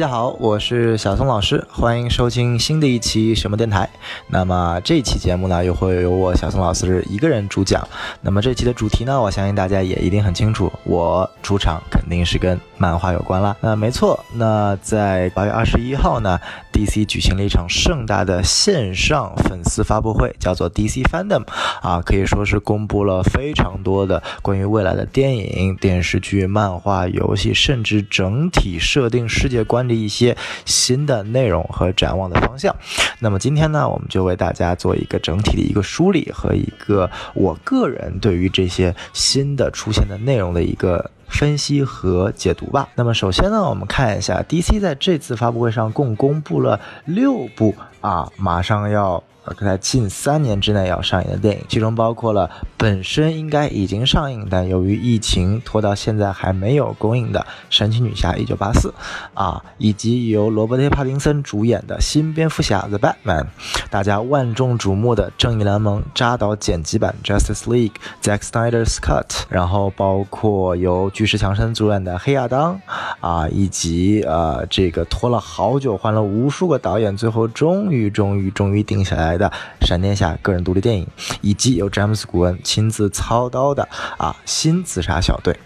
大家好，我是小松老师，欢迎收听新的一期什么电台。那么这期节目呢，又会由我小松老师一个人主讲。那么这期的主题呢，我相信大家也一定很清楚，我出场肯定是跟漫画有关啦。那没错，那在八月二十一号呢，DC 举行了一场盛大的线上粉丝发布会，叫做 DC Fandom，啊，可以说是公布了非常多的关于未来的电影、电视剧、漫画、游戏，甚至整体设定世界观。一些新的内容和展望的方向。那么今天呢，我们就为大家做一个整体的一个梳理和一个我个人对于这些新的出现的内容的一个分析和解读吧。那么首先呢，我们看一下 DC 在这次发布会上共公布了六部啊，马上要。在近三年之内要上映的电影，其中包括了本身应该已经上映，但由于疫情拖到现在还没有公映的《神奇女侠一九八四》，啊，以及由罗伯特·帕丁森主演的新蝙蝠侠《The Batman》，大家万众瞩目的《正义联盟》扎导剪辑版《Justice League》Zack Snyder's Cut，然后包括由巨石强森主演的《黑亚当》，啊，以及呃这个拖了好久，换了无数个导演，最后终于终于终于定下来。的闪电侠个人独立电影，以及由詹姆斯·古恩亲自操刀的啊新自杀小队。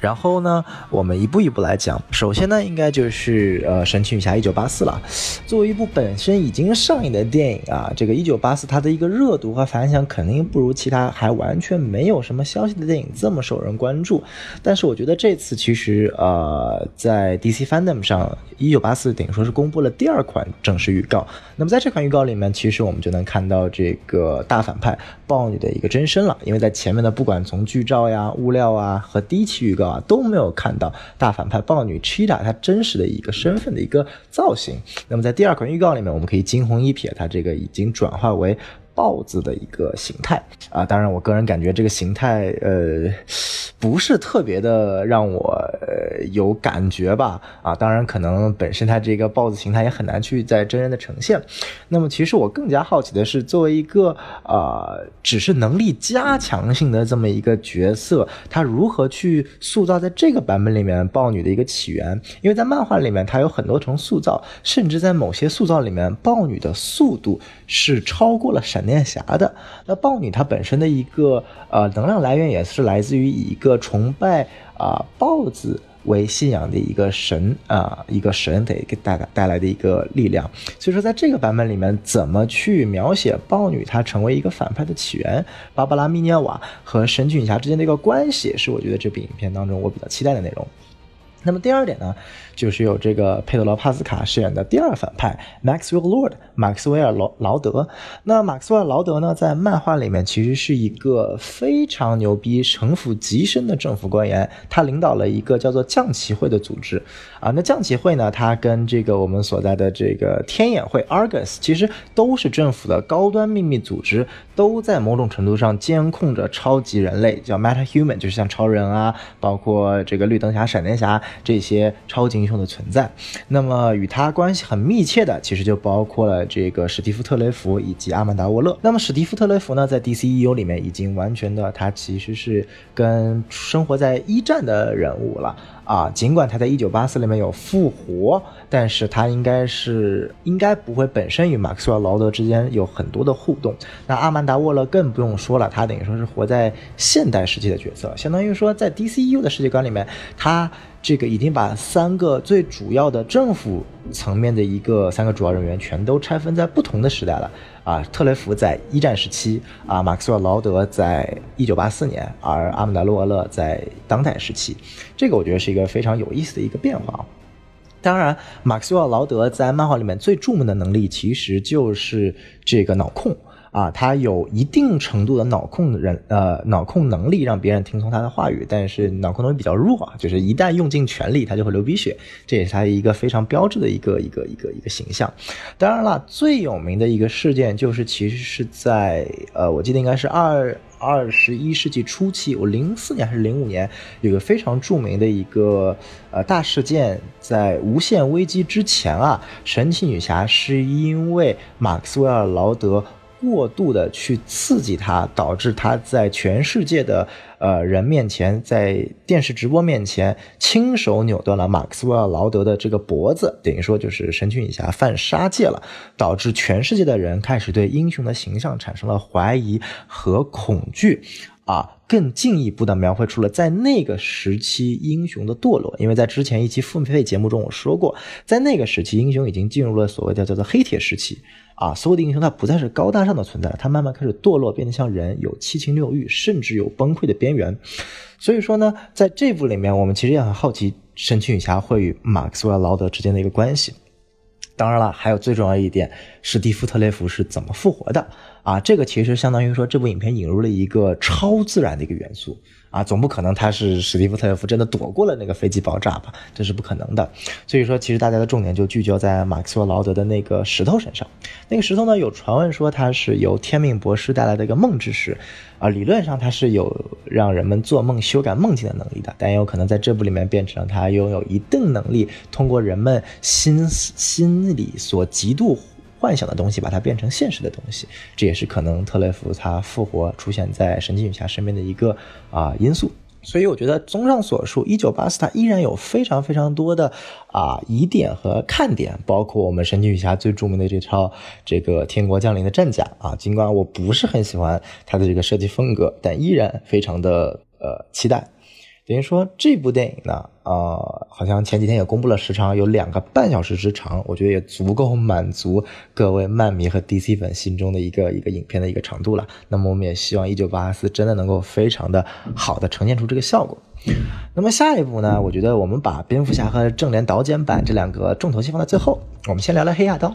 然后呢，我们一步一步来讲。首先呢，应该就是呃《神奇女侠一九八四》了。作为一部本身已经上映的电影啊，这个一九八四它的一个热度和反响肯定不如其他还完全没有什么消息的电影这么受人关注。但是我觉得这次其实呃在 DC Fandom 上，一九八四等于说是公布了第二款正式预告。那么在这款预告里面，其实我们就能看到这个大反派豹女的一个真身了。因为在前面的不管从剧照呀、物料啊和第一期预告啊，都没有看到大反派豹女 Chita 她真实的一个身份的一个造型。那么在第二款预告里面，我们可以惊鸿一瞥，它这个已经转化为。豹子的一个形态啊，当然，我个人感觉这个形态呃不是特别的让我有感觉吧啊，当然可能本身它这个豹子形态也很难去在真人的呈现。那么其实我更加好奇的是，作为一个啊只是能力加强性的这么一个角色，它如何去塑造在这个版本里面豹女的一个起源？因为在漫画里面它有很多重塑造，甚至在某些塑造里面，豹女的速度是超过了闪。闪电侠的那豹女，她本身的一个呃能量来源也是来自于以一个崇拜啊豹子为信仰的一个神啊一个神的给带来带来的一个力量。所以说，在这个版本里面，怎么去描写豹女她成为一个反派的起源，芭芭拉·密涅瓦和神奇女侠之间的一个关系，是我觉得这部影片当中我比较期待的内容。那么第二点呢，就是有这个佩德罗·帕斯卡饰演的第二反派 Maxwell Lord 马克斯韦尔·劳劳德。那马克斯韦尔·劳德呢，在漫画里面其实是一个非常牛逼、城府极深的政府官员，他领导了一个叫做降旗会的组织。啊，那降旗会呢，他跟这个我们所在的这个天眼会 Argus 其实都是政府的高端秘密组织，都在某种程度上监控着超级人类，叫 Meta Human，就是像超人啊，包括这个绿灯侠、闪电侠。这些超级英雄的存在，那么与他关系很密切的，其实就包括了这个史蒂夫特雷弗以及阿曼达沃勒。那么史蒂夫特雷弗呢，在 DCEU 里面已经完全的，他其实是跟生活在一战的人物了。啊，尽管他在一九八四里面有复活，但是他应该是应该不会本身与马克思韦尔劳德之间有很多的互动。那阿曼达沃勒更不用说了，他等于说是活在现代时期的角色，相当于说在 DCU 的世界观里面，他这个已经把三个最主要的政府层面的一个三个主要人员全都拆分在不同的时代了。啊，特雷弗在一战时期，啊，马克思韦尔劳德在一九八四年，而阿曼达洛勒在当代时期，这个我觉得是一个非常有意思的一个变化。当然，马克思韦尔劳德在漫画里面最著名的能力其实就是这个脑控。啊，他有一定程度的脑控人，呃，脑控能力让别人听从他的话语，但是脑控能力比较弱啊，就是一旦用尽全力，他就会流鼻血，这也是他一个非常标志的一个一个一个一个形象。当然了，最有名的一个事件就是，其实是在呃，我记得应该是二二十一世纪初期，我零四年还是零五年，有个非常著名的一个呃大事件，在无限危机之前啊，神奇女侠是因为马克斯韦尔劳德。过度的去刺激他，导致他在全世界的呃人面前，在电视直播面前亲手扭断了马克斯韦尔劳德的这个脖子，等于说就是神奇女侠犯杀戒了，导致全世界的人开始对英雄的形象产生了怀疑和恐惧。啊，更进一步的描绘出了在那个时期英雄的堕落，因为在之前一期付费节目中我说过，在那个时期英雄已经进入了所谓的叫做黑铁时期，啊，所有的英雄他不再是高大上的存在了，他慢慢开始堕落，变得像人，有七情六欲，甚至有崩溃的边缘。所以说呢，在这部里面，我们其实也很好奇神奇女侠会与马克斯韦尔劳德之间的一个关系。当然了，还有最重要一点，史蒂夫特雷弗是怎么复活的？啊，这个其实相当于说这部影片引入了一个超自然的一个元素啊，总不可能他是史蒂夫特雷弗真的躲过了那个飞机爆炸吧？这是不可能的。所以说，其实大家的重点就聚焦在马克思劳德的那个石头身上。那个石头呢，有传闻说它是由天命博士带来的一个梦之石，啊，理论上它是有让人们做梦修改梦境的能力的，但也有可能在这部里面变成它拥有一定能力，通过人们心心里所极度。幻想的东西，把它变成现实的东西，这也是可能特雷弗他复活出现在神奇女侠身边的一个啊因素。所以我觉得，综上所述，一九八四它依然有非常非常多的啊疑点和看点，包括我们神奇女侠最著名的这套这个天国降临的战甲啊。尽管我不是很喜欢它的这个设计风格，但依然非常的呃期待。等于说这部电影呢，呃，好像前几天也公布了时长，有两个半小时之长，我觉得也足够满足各位漫迷和 DC 粉心中的一个一个影片的一个长度了。那么我们也希望《一九八四》真的能够非常的好的呈现出这个效果。那么下一步呢，我觉得我们把蝙蝠侠和正联导剪版这两个重头戏放在最后，我们先聊聊黑亚当。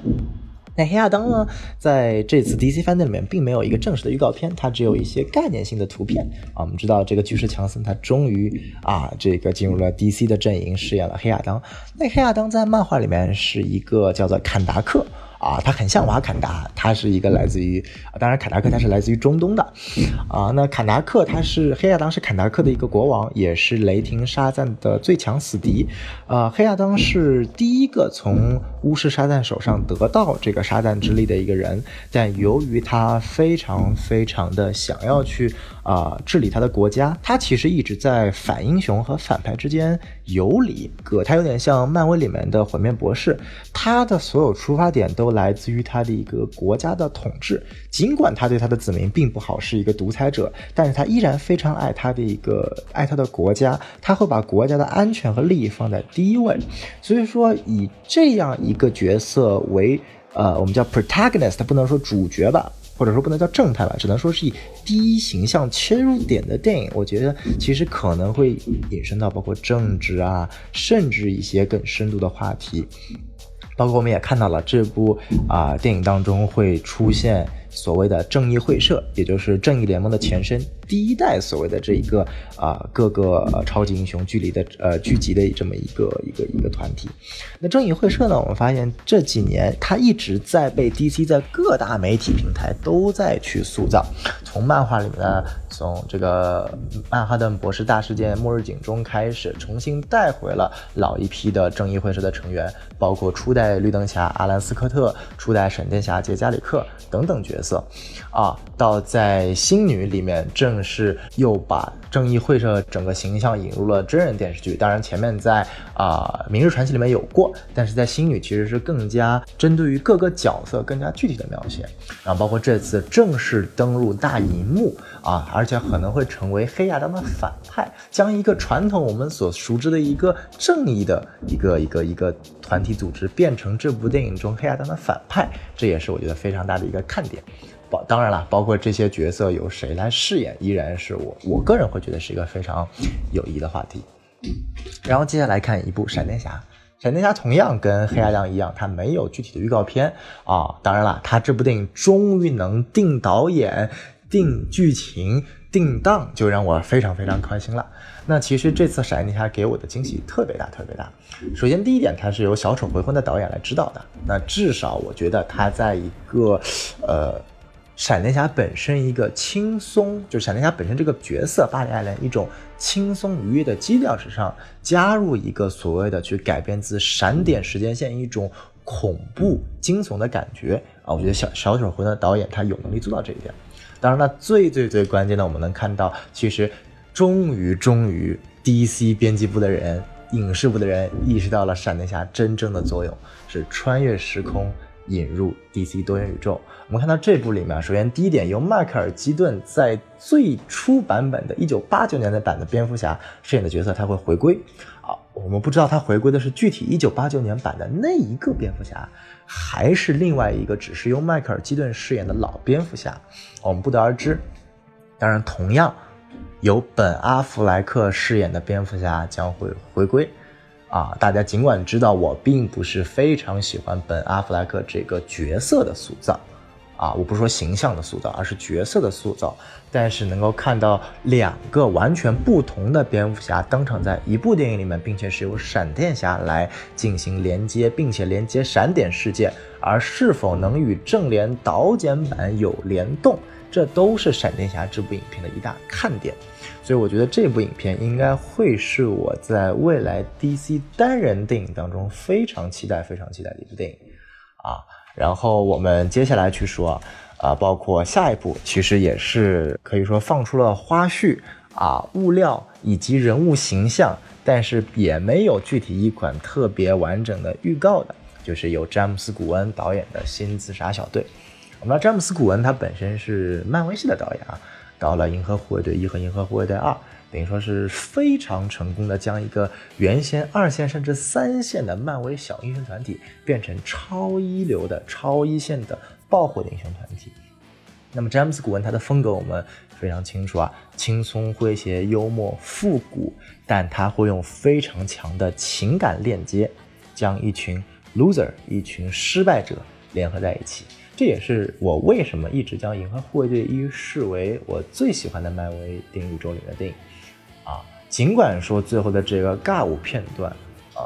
那黑亚当呢，在这次 DC 番里面并没有一个正式的预告片，它只有一些概念性的图片啊。我们知道这个巨石强森他终于啊，这个进入了 DC 的阵营，饰演了黑亚当。那黑亚当在漫画里面是一个叫做坎达克。啊，他很像瓦坎达，他是一个来自于，当然坎达克他是来自于中东的，啊，那坎达克他是黑亚当是坎达克的一个国王，也是雷霆沙赞的最强死敌，啊，黑亚当是第一个从巫师沙赞手上得到这个沙赞之力的一个人，但由于他非常非常的想要去。啊，治理他的国家，他其实一直在反英雄和反派之间游离，个他有点像漫威里面的毁灭博士，他的所有出发点都来自于他的一个国家的统治，尽管他对他的子民并不好，是一个独裁者，但是他依然非常爱他的一个爱他的国家，他会把国家的安全和利益放在第一位，所以说以这样一个角色为呃，我们叫 protagonist，不能说主角吧。或者说不能叫正派吧，只能说是以第一形象切入点的电影。我觉得其实可能会引申到包括政治啊，甚至一些更深度的话题。包括我们也看到了这部啊电影当中会出现所谓的正义会社，也就是正义联盟的前身。第一代所谓的这一个啊各个超级英雄聚离的呃聚集的这么一个一个一个团体，那正义会社呢，我们发现这几年它一直在被 DC 在各大媒体平台都在去塑造，从漫画里面从这个曼哈顿博士大事件末日警钟开始，重新带回了老一批的正义会社的成员，包括初代绿灯侠阿兰斯科特、初代闪电侠杰加里克等等角色， 있. 啊，到在星女里面正。式又把正义会社整个形象引入了真人电视剧，当然前面在啊《明日传奇》里面有过，但是在星女其实是更加针对于各个角色更加具体的描写，然后包括这次正式登陆大银幕啊，而且可能会成为黑亚当的反派，将一个传统我们所熟知的一个正义的一个一个一个团体组织变成这部电影中黑亚当的反派，这也是我觉得非常大的一个看点。包当然了，包括这些角色由谁来饰演，依然是我我个人会觉得是一个非常有意义的话题。然后接下来看一部闪电侠，闪电侠同样跟黑亚当一样，它没有具体的预告片啊。当然了，它这部电影终于能定导演、定剧情、定档，就让我非常非常开心了。那其实这次闪电侠给我的惊喜特别大，特别大。首先第一点，它是由小丑回魂的导演来指导的，那至少我觉得他在一个呃。闪电侠本身一个轻松，就闪电侠本身这个角色巴里艾伦一种轻松愉悦的基调之上，加入一个所谓的去改编自闪点时间线一种恐怖惊悚的感觉啊，我觉得小小丑魂的导演他有能力做到这一点。当然了，最最最关键的，我们能看到，其实终于终于，DC 编辑部的人、影视部的人意识到了闪电侠真正的作用是穿越时空，引入 DC 多元宇宙。我们看到这部里面，首先第一点，由迈克尔基顿在最初版本的1989年的版的蝙蝠侠饰演的角色，他会回归。啊，我们不知道他回归的是具体1989年版的那一个蝙蝠侠。还是另外一个，只是由迈克尔基顿饰演的老蝙蝠侠，我们不得而知。当然，同样由本阿弗莱克饰演的蝙蝠侠将会回归。啊，大家尽管知道我并不是非常喜欢本阿弗莱克这个角色的塑造。啊，我不是说形象的塑造，而是角色的塑造。但是能够看到两个完全不同的蝙蝠侠登场在一部电影里面，并且是由闪电侠来进行连接，并且连接闪点事件，而是否能与正联导剪版有联动，这都是闪电侠这部影片的一大看点。所以我觉得这部影片应该会是我在未来 DC 单人电影当中非常期待、非常期待的一部电影。啊。然后我们接下来去说，啊，包括下一步，其实也是可以说放出了花絮啊、物料以及人物形象，但是也没有具体一款特别完整的预告的，就是由詹姆斯·古恩导演的新自杀小队。我们知道詹姆斯·古恩他本身是漫威系的导演啊，到了《银河护卫队一》和《银河护卫队二》。等于说是非常成功的将一个原先二线甚至三线的漫威小英雄团体变成超一流的超一线的爆火的英雄团体。那么詹姆斯古恩他的风格我们非常清楚啊，轻松诙谐、幽默、复古，但他会用非常强的情感链接，将一群 loser、一群失败者联合在一起。这也是我为什么一直将《银河护卫队一》视为我最喜欢的漫威电影宇宙里的电影。啊，尽管说最后的这个尬舞片段，呃，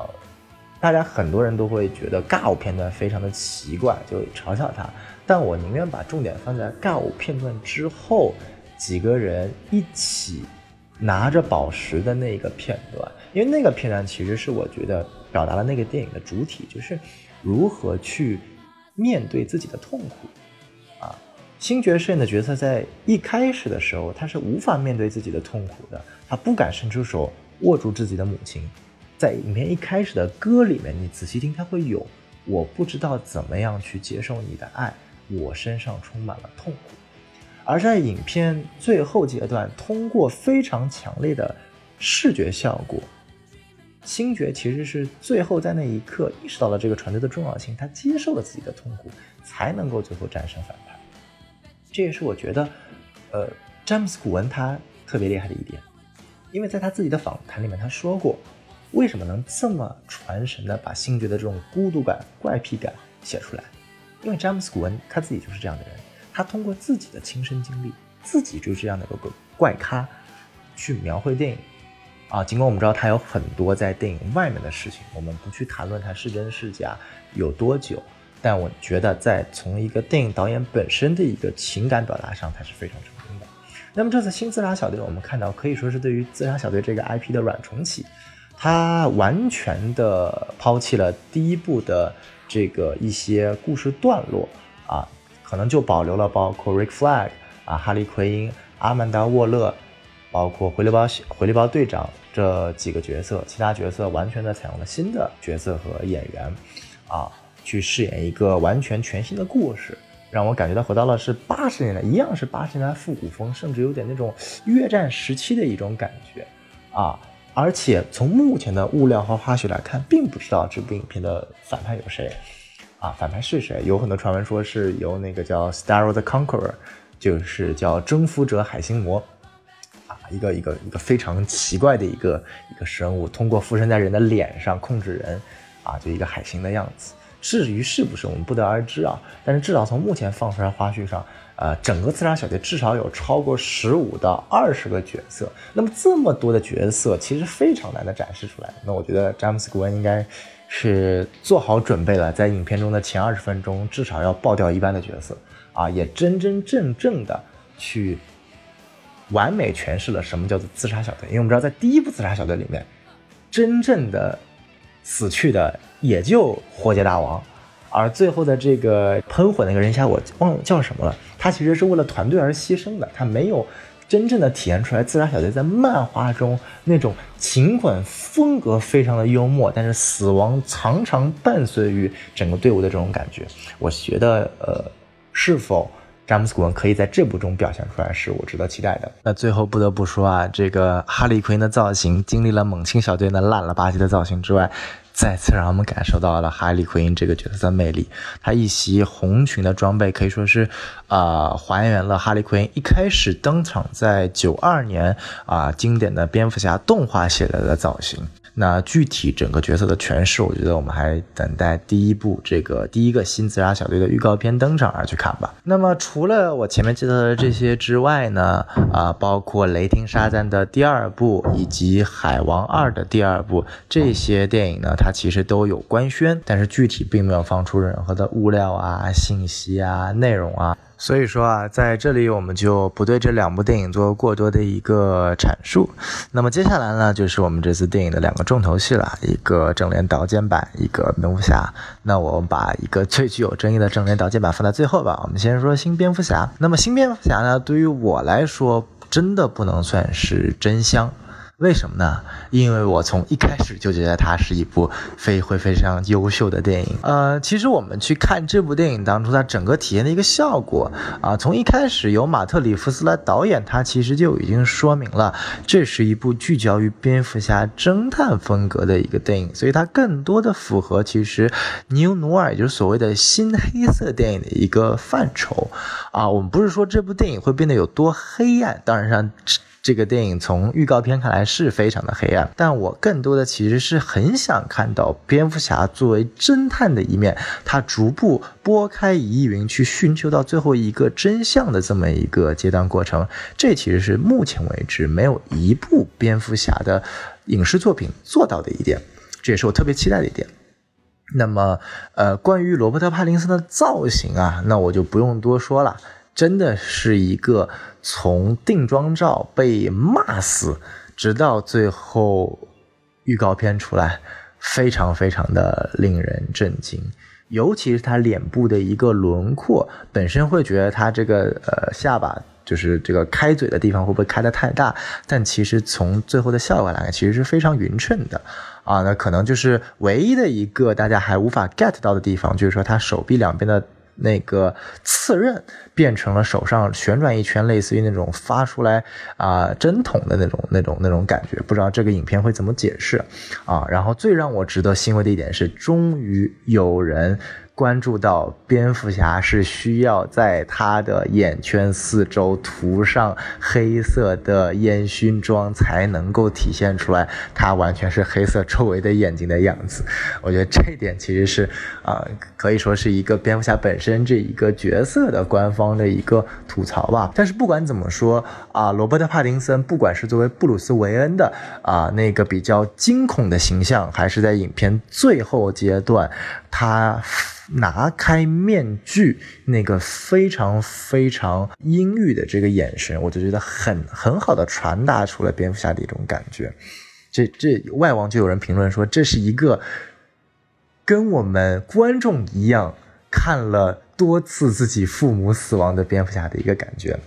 大家很多人都会觉得尬舞片段非常的奇怪，就嘲笑他。但我宁愿把重点放在尬舞片段之后，几个人一起拿着宝石的那个片段，因为那个片段其实是我觉得表达了那个电影的主体，就是如何去面对自己的痛苦。啊星爵饰演的角色在一开始的时候，他是无法面对自己的痛苦的，他不敢伸出手握住自己的母亲。在影片一开始的歌里面，你仔细听，他会有“我不知道怎么样去接受你的爱，我身上充满了痛苦”。而在影片最后阶段，通过非常强烈的视觉效果，星爵其实是最后在那一刻意识到了这个船队的重要性，他接受了自己的痛苦，才能够最后战胜反派。这也是我觉得，呃，詹姆斯·古恩他特别厉害的一点，因为在他自己的访谈里面他说过，为什么能这么传神的把星爵的这种孤独感、怪癖感写出来？因为詹姆斯·古恩他自己就是这样的人，他通过自己的亲身经历，自己就是这样的一个怪咖，去描绘电影。啊，尽管我们知道他有很多在电影外面的事情，我们不去谈论他是真是假，有多久。但我觉得，在从一个电影导演本身的一个情感表达上，他是非常成功的。那么这次新自杀小队，我们看到可以说是对于自杀小队这个 IP 的软重启，他完全的抛弃了第一部的这个一些故事段落啊，可能就保留了包括 Rick Flag 啊、哈利奎因、阿曼达沃勒，包括回力包回力包队长这几个角色，其他角色完全的采用了新的角色和演员啊。去饰演一个完全全新的故事，让我感觉到回到了是八十年代，一样是八十年代复古风，甚至有点那种越战时期的一种感觉啊！而且从目前的物料和花絮来看，并不知道这部影片的反派有谁啊？反派是谁？有很多传闻说是由那个叫 Starro the Conqueror，就是叫征服者海星魔，一个一个一个非常奇怪的一个一个生物，通过附身在人的脸上控制人啊，就一个海星的样子。至于是不是我们不得而知啊，但是至少从目前放出来花絮上，呃，整个自杀小队至少有超过十五到二十个角色。那么这么多的角色，其实非常难的展示出来。那我觉得詹姆斯·古恩应该是做好准备了，在影片中的前二十分钟至少要爆掉一半的角色啊，也真真正正的去完美诠释了什么叫做自杀小队。因为我们知道，在第一部自杀小队里面，真正的。死去的也就火箭大王，而最后的这个喷火那个人虾，我忘了叫什么了。他其实是为了团队而牺牲的，他没有真正的体现出来自杀小队在漫画中那种尽管风格非常的幽默，但是死亡常常伴随于整个队伍的这种感觉。我觉得，呃，是否？詹姆斯·古恩可以在这部中表现出来，是我值得期待的。那最后不得不说啊，这个哈利·奎因的造型，经历了猛禽小队那烂了吧唧的造型之外，再次让我们感受到了哈利·奎因这个角色的魅力。他一袭红裙的装备可以说是，啊，还原了哈利·奎因一开始登场在九二年啊经典的蝙蝠侠动画系列的造型。那具体整个角色的诠释，我觉得我们还等待第一部这个第一个新自杀小队的预告片登场而去看吧。那么除了我前面介绍的这些之外呢，啊，包括雷霆沙赞的第二部以及海王二的第二部这些电影呢，它其实都有官宣，但是具体并没有放出任何的物料啊、信息啊、内容啊。所以说啊，在这里我们就不对这两部电影做过多的一个阐述。那么接下来呢，就是我们这次电影的两个重头戏了，一个正联导剪版，一个蝙蝠侠。那我们把一个最具有争议的正联导剪版放在最后吧。我们先说新蝙蝠侠。那么新蝙蝠侠呢，对于我来说，真的不能算是真香。为什么呢？因为我从一开始就觉得它是一部非会非常优秀的电影。呃，其实我们去看这部电影当中，它整个体验的一个效果啊，从一开始由马特·里夫斯来导演，它其实就已经说明了这是一部聚焦于蝙蝠侠侦探风格的一个电影，所以它更多的符合其实尼欧努尔，也就是所谓的新黑色电影的一个范畴啊。我们不是说这部电影会变得有多黑暗，当然上。这个电影从预告片看来是非常的黑暗，但我更多的其实是很想看到蝙蝠侠作为侦探的一面，他逐步拨开疑云去寻求到最后一个真相的这么一个阶段过程。这其实是目前为止没有一部蝙蝠侠的影视作品做到的一点，这也是我特别期待的一点。那么，呃，关于罗伯特·帕丁森的造型啊，那我就不用多说了。真的是一个从定妆照被骂死，直到最后预告片出来，非常非常的令人震惊。尤其是他脸部的一个轮廓，本身会觉得他这个呃下巴就是这个开嘴的地方会不会开的太大？但其实从最后的效果来看，其实是非常匀称的啊。那可能就是唯一的一个大家还无法 get 到的地方，就是说他手臂两边的。那个刺刃变成了手上旋转一圈，类似于那种发出来啊针筒的那种、那种、那种感觉，不知道这个影片会怎么解释啊？然后最让我值得欣慰的一点是，终于有人。关注到蝙蝠侠是需要在他的眼圈四周涂上黑色的烟熏妆才能够体现出来，他完全是黑色周围的眼睛的样子。我觉得这一点其实是啊，可以说是一个蝙蝠侠本身这一个角色的官方的一个吐槽吧。但是不管怎么说啊，罗伯特·帕丁森不管是作为布鲁斯·韦恩的啊那个比较惊恐的形象，还是在影片最后阶段他。拿开面具，那个非常非常阴郁的这个眼神，我就觉得很很好的传达出了蝙蝠侠的一种感觉。这这外网就有人评论说，这是一个跟我们观众一样看了多次自己父母死亡的蝙蝠侠的一个感觉。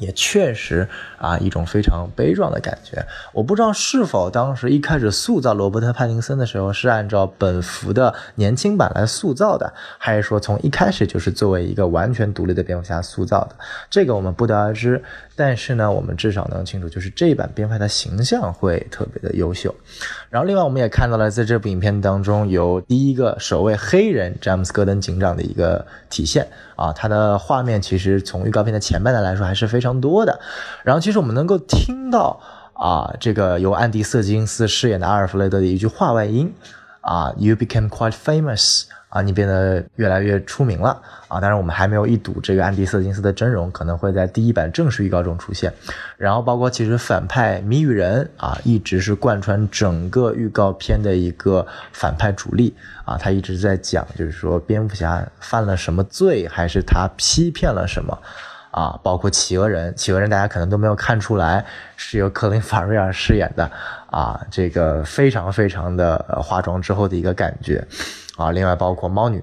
也确实啊，一种非常悲壮的感觉。我不知道是否当时一开始塑造罗伯特·帕丁森的时候是按照本福的年轻版来塑造的，还是说从一开始就是作为一个完全独立的蝙蝠侠塑造的？这个我们不得而知。但是呢，我们至少能清楚，就是这一版编排的形象会特别的优秀。然后，另外我们也看到了，在这部影片当中，有第一个首位黑人詹姆斯·戈登警长的一个体现啊，他的画面其实从预告片的前半段来说还是非常多的。然后，其实我们能够听到啊，这个由安迪·瑟金斯饰演的阿尔弗雷德的一句话外音啊，“You became quite famous。”啊，你变得越来越出名了啊！当然，我们还没有一睹这个安迪·瑟金斯的真容，可能会在第一版正式预告中出现。然后，包括其实反派谜语人啊，一直是贯穿整个预告片的一个反派主力啊，他一直在讲，就是说蝙蝠侠犯了什么罪，还是他欺骗了什么啊？包括企鹅人，企鹅人大家可能都没有看出来是由克林·法瑞尔饰演的啊，这个非常非常的化妆之后的一个感觉。啊，另外包括猫女，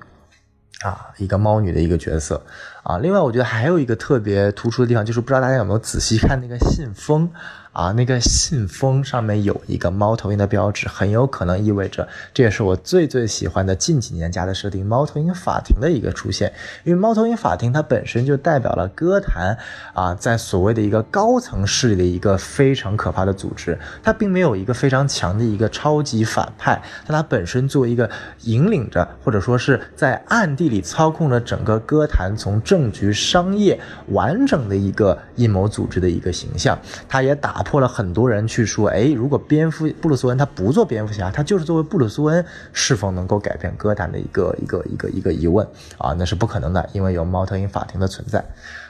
啊，一个猫女的一个角色啊。另外，我觉得还有一个特别突出的地方，就是不知道大家有没有仔细看那个信封。啊，那个信封上面有一个猫头鹰的标志，很有可能意味着，这也是我最最喜欢的近几年加的设定——猫头鹰法庭的一个出现。因为猫头鹰法庭它本身就代表了歌坛啊，在所谓的一个高层势力的一个非常可怕的组织。它并没有一个非常强的一个超级反派，但它本身作为一个引领着，或者说是在暗地里操控着整个歌坛从政局、商业完整的一个阴谋组织的一个形象。它也打。破了很多人去说，哎，如果蝙蝠布鲁斯恩他不做蝙蝠侠，他就是作为布鲁斯恩，是否能够改变歌坛的一个一个一个一个疑问啊？那是不可能的，因为有猫头鹰法庭的存在。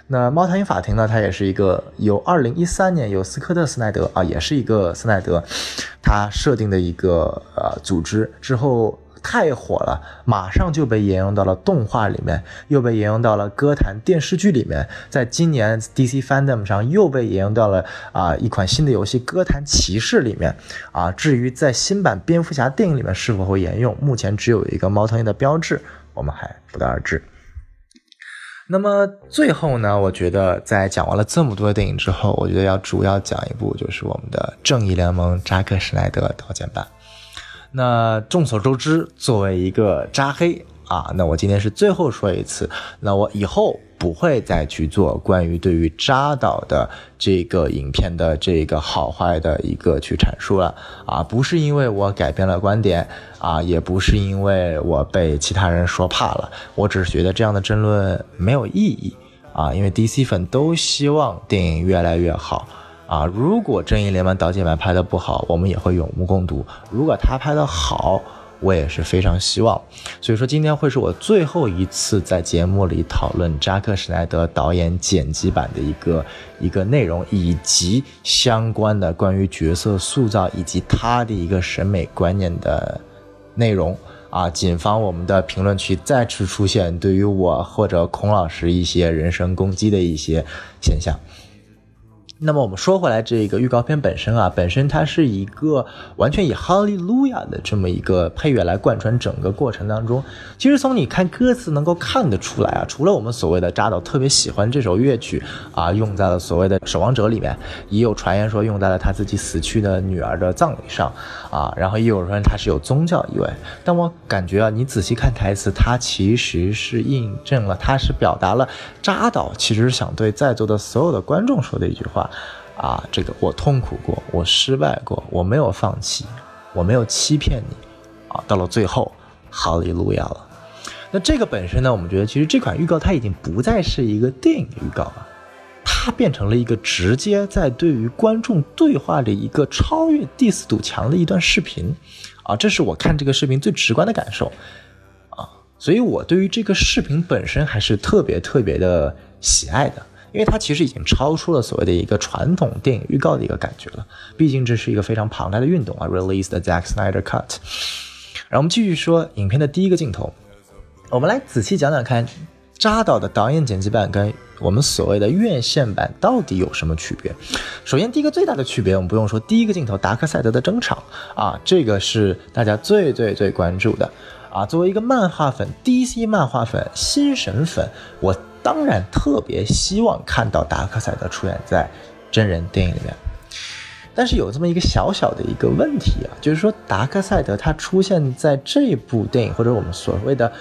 那猫头鹰法庭呢，它也是一个由二零一三年由斯科特斯奈德啊，也是一个斯奈德他设定的一个呃组织之后。太火了，马上就被沿用到了动画里面，又被沿用到了歌坛电视剧里面，在今年 DC Fandom 上又被沿用到了啊一款新的游戏《歌坛骑士》里面啊。至于在新版蝙蝠侠电影里面是否会沿用，目前只有一个猫头鹰的标志，我们还不得而知。那么最后呢，我觉得在讲完了这么多电影之后，我觉得要主要讲一部就是我们的《正义联盟》扎克施奈德导剪版。那众所周知，作为一个扎黑啊，那我今天是最后说一次，那我以后不会再去做关于对于扎导的这个影片的这个好坏的一个去阐述了啊，不是因为我改变了观点啊，也不是因为我被其他人说怕了，我只是觉得这样的争论没有意义啊，因为 DC 粉都希望电影越来越好。啊，如果正义联盟导演版拍的不好，我们也会有目共睹；如果他拍的好，我也是非常希望。所以说，今天会是我最后一次在节目里讨论扎克施奈德导演剪辑版的一个一个内容，以及相关的关于角色塑造以及他的一个审美观念的内容。啊，谨防我们的评论区再次出现对于我或者孔老师一些人身攻击的一些现象。那么我们说回来，这个预告片本身啊，本身它是一个完全以哈利路亚的这么一个配乐来贯穿整个过程当中。其实从你看歌词能够看得出来啊，除了我们所谓的扎导特别喜欢这首乐曲啊，用在了所谓的《守望者》里面，也有传言说用在了他自己死去的女儿的葬礼上啊，然后也有人说他是有宗教意味。但我感觉啊，你仔细看台词，它其实是印证了，它是表达了扎导其实想对在座的所有的观众说的一句话。啊，这个我痛苦过，我失败过，我没有放弃，我没有欺骗你，啊，到了最后，哈利路亚了。那这个本身呢，我们觉得其实这款预告它已经不再是一个电影预告了，它变成了一个直接在对于观众对话的一个超越第四堵墙的一段视频，啊，这是我看这个视频最直观的感受，啊，所以我对于这个视频本身还是特别特别的喜爱的。因为它其实已经超出了所谓的一个传统电影预告的一个感觉了，毕竟这是一个非常庞大的运动啊，release the Zack Snyder cut。然后我们继续说影片的第一个镜头，我们来仔细讲讲看，扎导的导演剪辑版跟我们所谓的院线版到底有什么区别？首先，第一个最大的区别，我们不用说，第一个镜头达克赛德的登场啊，这个是大家最最最关注的啊。作为一个漫画粉，DC 漫画粉，新神粉，我。当然，特别希望看到达克赛德出演在真人电影里面，但是有这么一个小小的一个问题啊，就是说达克赛德他出现在这部电影或者我们所谓的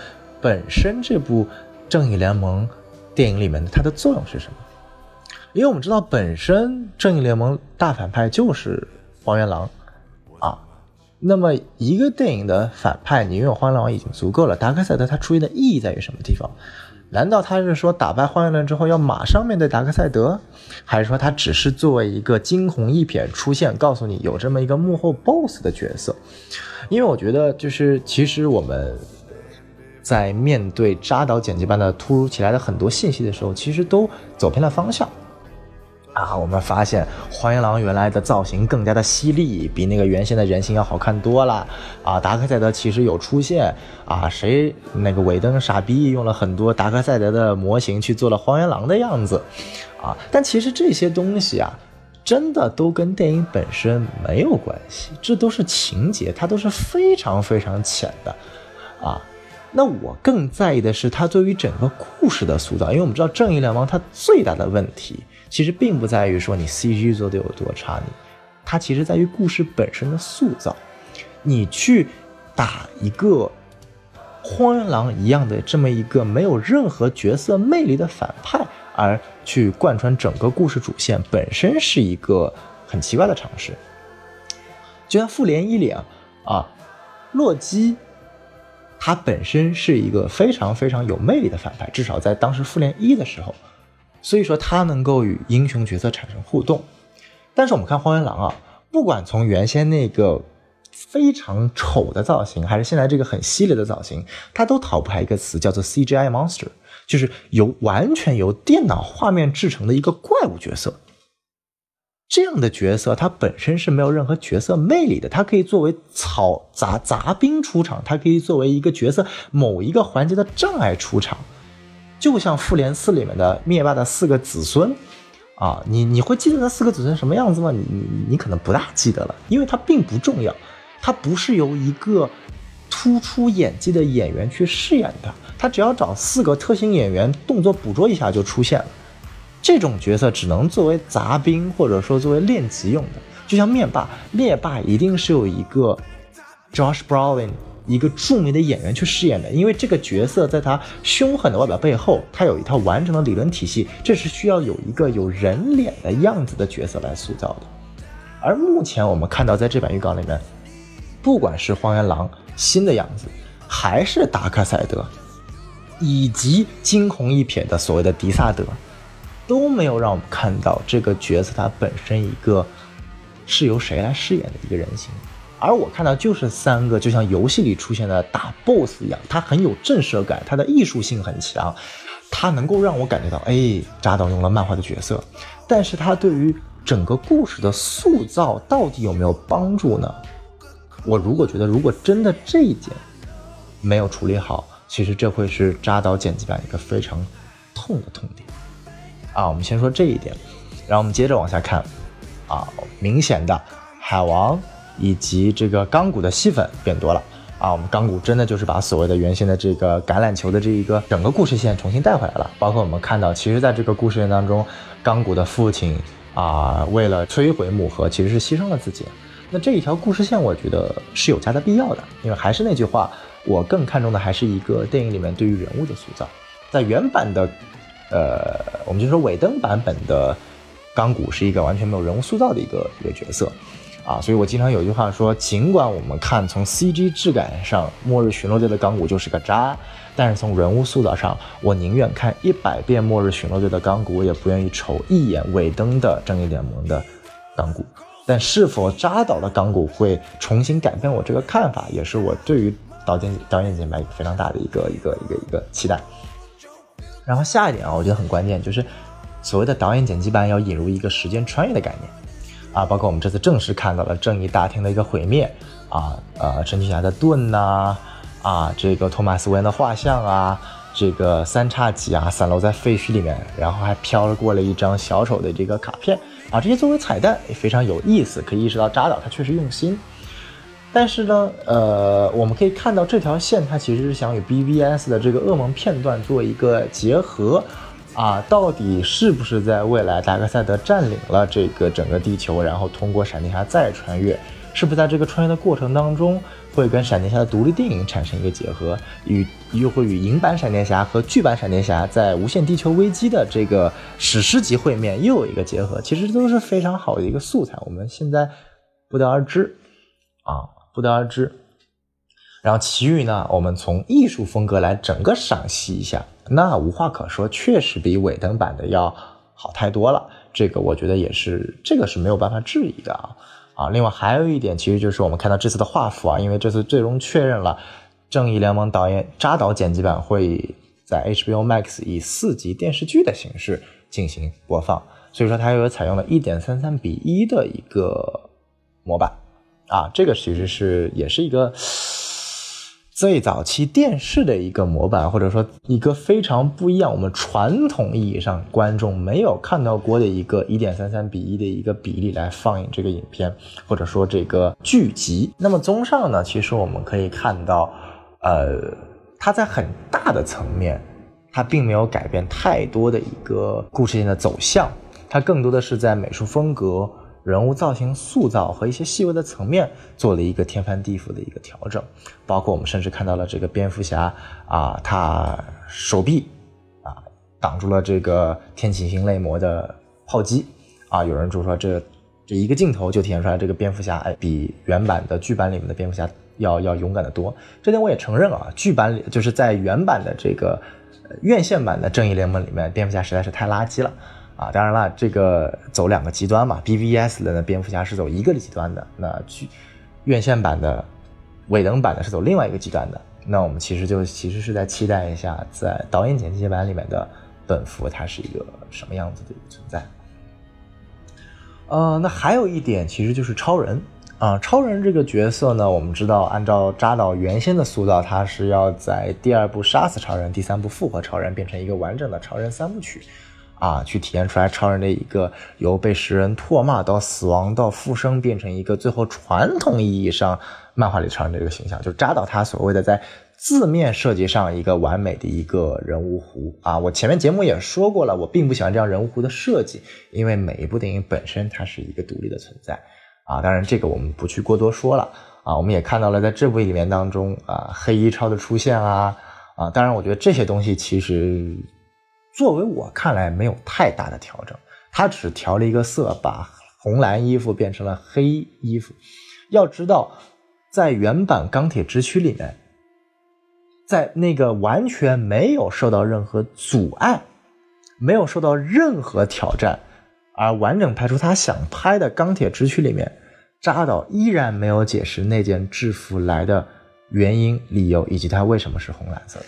本身这部正义联盟电影里面的它的作用是什么？因为我们知道本身正义联盟大反派就是荒原狼啊，那么一个电影的反派你拥有荒原狼已经足够了，达克赛德他出现的意义在于什么地方？难道他是说打败荒原狼之后要马上面对达克赛德，还是说他只是作为一个惊鸿一瞥出现，告诉你有这么一个幕后 BOSS 的角色？因为我觉得，就是其实我们在面对扎导剪辑般的突如其来的很多信息的时候，其实都走偏了方向。啊，我们发现荒原狼原来的造型更加的犀利，比那个原先的人形要好看多了。啊，达克赛德其实有出现啊，谁那个尾灯傻逼用了很多达克赛德的模型去做了荒原狼的样子，啊，但其实这些东西啊，真的都跟电影本身没有关系，这都是情节，它都是非常非常浅的，啊。那我更在意的是他对于整个故事的塑造，因为我们知道《正义联盟》它最大的问题其实并不在于说你 CG 做的有多差，你它其实在于故事本身的塑造。你去打一个荒原狼一样的这么一个没有任何角色魅力的反派，而去贯穿整个故事主线，本身是一个很奇怪的尝试。就像复联一里啊，啊，洛基。他本身是一个非常非常有魅力的反派，至少在当时复联一的时候，所以说他能够与英雄角色产生互动。但是我们看荒原狼啊，不管从原先那个非常丑的造型，还是现在这个很犀利的造型，它都逃不开一个词，叫做 CGI monster，就是由完全由电脑画面制成的一个怪物角色。这样的角色，它本身是没有任何角色魅力的。它可以作为草杂杂兵出场，它可以作为一个角色某一个环节的障碍出场。就像复联四里面的灭霸的四个子孙啊，你你会记得那四个子孙什么样子吗？你你你可能不大记得了，因为它并不重要。它不是由一个突出演技的演员去饰演的，他只要找四个特型演员，动作捕捉一下就出现了。这种角色只能作为杂兵，或者说作为练级用的，就像灭霸，灭霸一定是有一个 Josh Brolin 一个著名的演员去饰演的，因为这个角色在他凶狠的外表背后，他有一套完整的理论体系，这是需要有一个有人脸的样子的角色来塑造的。而目前我们看到在这版预告里面，不管是荒原狼新的样子，还是达克赛德，以及惊鸿一瞥的所谓的迪萨德。都没有让我们看到这个角色他本身一个是由谁来饰演的一个人形，而我看到就是三个就像游戏里出现的大 BOSS 一样，它很有震慑感，它的艺术性很强，它能够让我感觉到，哎，扎导用了漫画的角色，但是它对于整个故事的塑造到底有没有帮助呢？我如果觉得如果真的这一点没有处理好，其实这会是扎导剪辑版一个非常痛的痛点。啊，我们先说这一点，然后我们接着往下看，啊，明显的海王以及这个钢骨的戏份变多了啊，我们钢骨真的就是把所谓的原先的这个橄榄球的这一个整个故事线重新带回来了，包括我们看到，其实在这个故事线当中，钢骨的父亲啊，为了摧毁母盒，其实是牺牲了自己，那这一条故事线我觉得是有加的必要的，因为还是那句话，我更看重的还是一个电影里面对于人物的塑造，在原版的。呃，我们就说尾灯版本的钢骨是一个完全没有人物塑造的一个一个角色啊，所以我经常有句话说，尽管我们看从 CG 质感上，末日巡逻队的钢骨就是个渣，但是从人物塑造上，我宁愿看一百遍末日巡逻队的钢骨，我也不愿意瞅一眼尾灯的正义联盟的钢骨。但是否扎导的钢骨会重新改变我这个看法，也是我对于导演导演剪辑非常大的一个一个一个一个期待。然后下一点啊，我觉得很关键，就是所谓的导演剪辑版要引入一个时间穿越的概念啊，包括我们这次正式看到了正义大厅的一个毁灭啊，呃，神奇侠的盾呐，啊，这个托马斯韦恩的画像啊，这个三叉戟啊散落在废墟里面，然后还飘过了一张小丑的这个卡片啊，这些作为彩蛋也非常有意思，可以意识到扎导他确实用心。但是呢，呃，我们可以看到这条线，它其实是想与 BVS 的这个噩梦片段做一个结合，啊，到底是不是在未来达克赛德占领了这个整个地球，然后通过闪电侠再穿越，是不是在这个穿越的过程当中，会跟闪电侠的独立电影产生一个结合，与又会与银版闪电侠和剧版闪电侠在无限地球危机的这个史诗级会面又有一个结合，其实都是非常好的一个素材，我们现在不得而知，啊。不得而知，然后其余呢，我们从艺术风格来整个赏析一下，那无话可说，确实比尾灯版的要好太多了。这个我觉得也是，这个是没有办法质疑的啊啊！另外还有一点，其实就是我们看到这次的画幅啊，因为这次最终确认了正义联盟导演扎导剪辑版会在 HBO Max 以四集电视剧的形式进行播放，所以说它又采用了一点三三比一的一个模板。啊，这个其实是也是一个最早期电视的一个模板，或者说一个非常不一样，我们传统意义上观众没有看到过的一个一点三三比一的一个比例来放映这个影片，或者说这个剧集。那么综上呢，其实我们可以看到，呃。它在很大的层面，它并没有改变太多的一个故事线的走向，它更多的是在美术风格、人物造型塑造和一些细微的层面做了一个天翻地覆的一个调整。包括我们甚至看到了这个蝙蝠侠啊，他手臂啊挡住了这个天启星泪魔的炮击啊，有人就说这这一个镜头就体现出来这个蝙蝠侠哎比原版的剧版里面的蝙蝠侠。要要勇敢的多，这点我也承认啊。剧版里就是在原版的这个院线版的正义联盟里面，蝙蝠侠实在是太垃圾了啊！当然了，这个走两个极端嘛，BVS 的蝙蝠侠是走一个极端的，那剧院线版的尾灯版的是走另外一个极端的。那我们其实就其实是在期待一下，在导演剪辑版里面的本福它是一个什么样子的一个存在。呃，那还有一点其实就是超人。啊，超人这个角色呢，我们知道，按照扎导原先的塑造，他是要在第二部杀死超人，第三部复活超人，变成一个完整的超人三部曲，啊，去体现出来超人的一个由被食人唾骂到死亡到复生，变成一个最后传统意义上漫画里超人的一个形象，就扎导他所谓的在字面设计上一个完美的一个人物弧啊。我前面节目也说过了，我并不喜欢这样人物弧的设计，因为每一部电影本身它是一个独立的存在。啊，当然这个我们不去过多说了啊。我们也看到了在这部里面当中啊，黑衣超的出现啊啊。当然，我觉得这些东西其实作为我看来没有太大的调整，他只调了一个色，把红蓝衣服变成了黑衣服。要知道，在原版钢铁之躯里面，在那个完全没有受到任何阻碍，没有受到任何挑战。而完整拍出他想拍的《钢铁之躯》里面，扎导依然没有解释那件制服来的原因、理由以及它为什么是红蓝色的。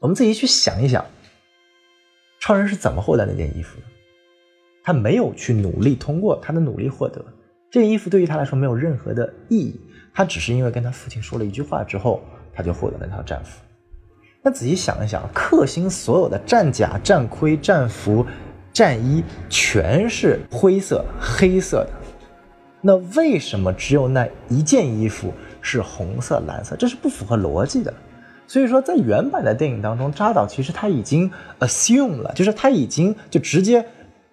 我们自己去想一想，超人是怎么获得那件衣服的？他没有去努力通过他的努力获得这件衣服，对于他来说没有任何的意义。他只是因为跟他父亲说了一句话之后，他就获得了那套战服。那仔细想一想，克星所有的战甲、战盔、战服。战衣全是灰色、黑色的，那为什么只有那一件衣服是红色、蓝色？这是不符合逻辑的。所以说，在原版的电影当中，扎导其实他已经 assume 了，就是他已经就直接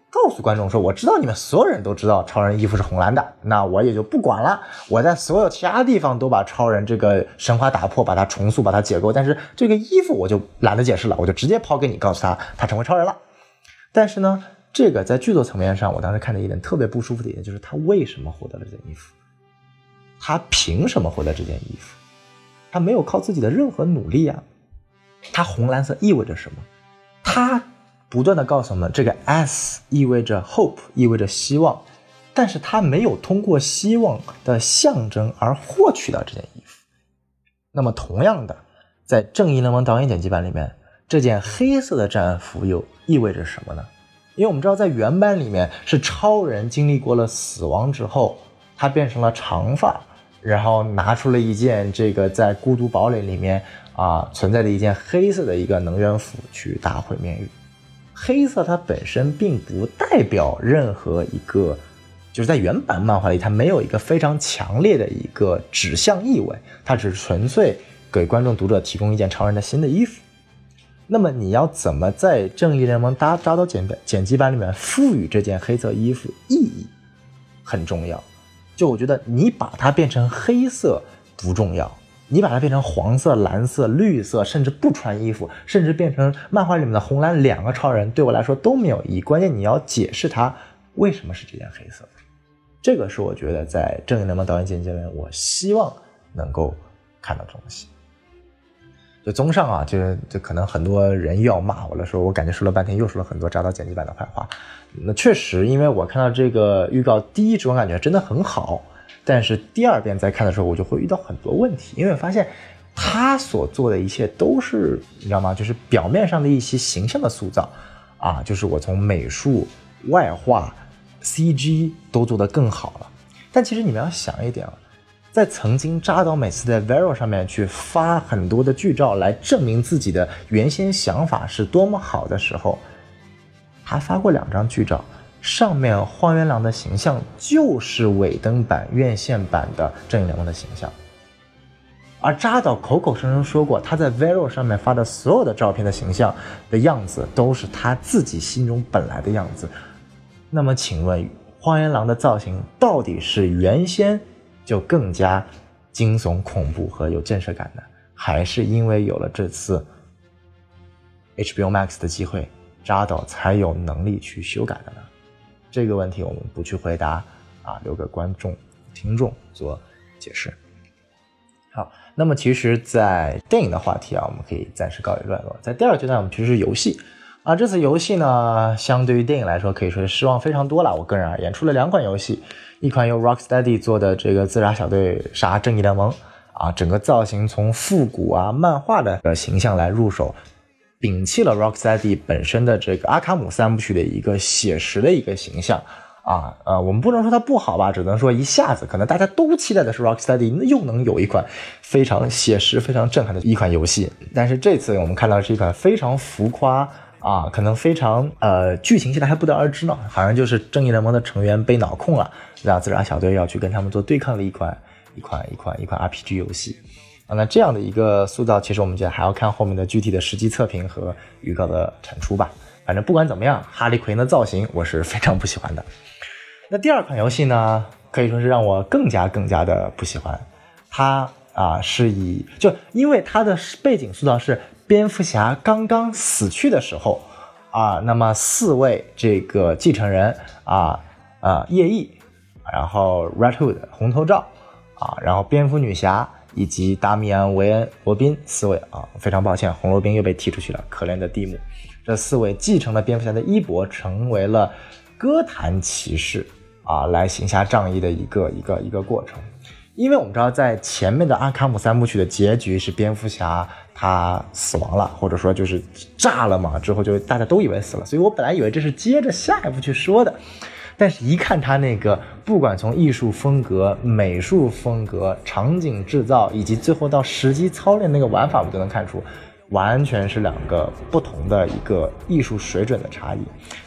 告诉观众说：“我知道你们所有人都知道超人衣服是红蓝的，那我也就不管了。我在所有其他地方都把超人这个神话打破，把它重塑，把它解构，但是这个衣服我就懒得解释了，我就直接抛给你，告诉他他成为超人了。”但是呢，这个在剧作层面上，我当时看的一点特别不舒服的一点，就是他为什么获得了这件衣服？他凭什么获得这件衣服？他没有靠自己的任何努力啊！他红蓝色意味着什么？他不断的告诉我们，这个 S 意味着 hope，意味着希望，但是他没有通过希望的象征而获取到这件衣服。那么同样的，在《正义联盟》导演剪辑版里面。这件黑色的战服又意味着什么呢？因为我们知道，在原版里面是超人经历过了死亡之后，他变成了长发，然后拿出了一件这个在孤独堡垒里面啊存在的一件黑色的一个能源服去打毁灭域。黑色它本身并不代表任何一个，就是在原版漫画里它没有一个非常强烈的一个指向意味，它只是纯粹给观众读者提供一件超人的新的衣服。那么你要怎么在《正义联盟》搭扎刀剪剪辑版里面赋予这件黑色衣服意义，很重要。就我觉得你把它变成黑色不重要，你把它变成黄色、蓝色、绿色，甚至不穿衣服，甚至变成漫画里面的红蓝两个超人，对我来说都没有意义。关键你要解释它为什么是这件黑色，这个是我觉得在《正义联盟》导演剪辑里面，我希望能够看到的东西。就综上啊，就是就可能很多人又要骂我了，说我感觉说了半天又说了很多扎导剪辑版的坏话。那确实，因为我看到这个预告，第一直观感觉真的很好，但是第二遍再看的时候，我就会遇到很多问题，因为发现他所做的一切都是你知道吗？就是表面上的一些形象的塑造啊，就是我从美术、外画、CG 都做得更好了，但其实你们要想一点啊。在曾经扎导每次在 Vero 上面去发很多的剧照来证明自己的原先想法是多么好的时候，他发过两张剧照，上面荒原狼的形象就是尾灯版院线版的正义联盟的形象，而扎导口口声声说过，他在 Vero 上面发的所有的照片的形象的样子，都是他自己心中本来的样子。那么，请问荒原狼的造型到底是原先就更加惊悚、恐怖和有震慑感的，还是因为有了这次 HBO Max 的机会，扎导才有能力去修改的呢？这个问题我们不去回答啊，留给观众、听众做解释。好，那么其实，在电影的话题啊，我们可以暂时告一段落。在第二阶段，我们其实是游戏啊。这次游戏呢，相对于电影来说，可以说是失望非常多了。我个人而言，出了两款游戏，一款由 Rocksteady 做的这个自杀小队杀正义联盟啊，整个造型从复古啊漫画的形象来入手，摒弃了 Rocksteady 本身的这个阿卡姆三部曲的一个写实的一个形象。啊，呃，我们不能说它不好吧，只能说一下子可能大家都期待的是 Rocksteady 又能有一款非常写实、非常震撼的一款游戏，但是这次我们看到是一款非常浮夸啊，可能非常呃剧情现在还不得而知呢，好像就是正义联盟的成员被脑控了，让自杀小队要去跟他们做对抗的一款一款一款一款 RPG 游戏啊，那这样的一个塑造，其实我们觉得还要看后面的具体的实际测评和预告的产出吧。反正不管怎么样，哈利奎因的造型我是非常不喜欢的。那第二款游戏呢，可以说是让我更加更加的不喜欢。它啊是以就因为它的背景塑造是蝙蝠侠刚刚死去的时候啊，那么四位这个继承人啊啊夜翼，然后 Red Hood 红头罩啊，然后蝙蝠女侠以及达米安维恩罗宾四位啊，非常抱歉，红罗宾又被踢出去了，可怜的蒂姆。这四位继承了蝙蝠侠的衣钵，成为了哥谭骑士。啊，来行侠仗义的一个一个一个过程，因为我们知道，在前面的阿卡姆三部曲的结局是蝙蝠侠他死亡了，或者说就是炸了嘛，之后就大家都以为死了，所以我本来以为这是接着下一步去说的，但是一看他那个，不管从艺术风格、美术风格、场景制造，以及最后到实际操练那个玩法，我就能看出。完全是两个不同的一个艺术水准的差异。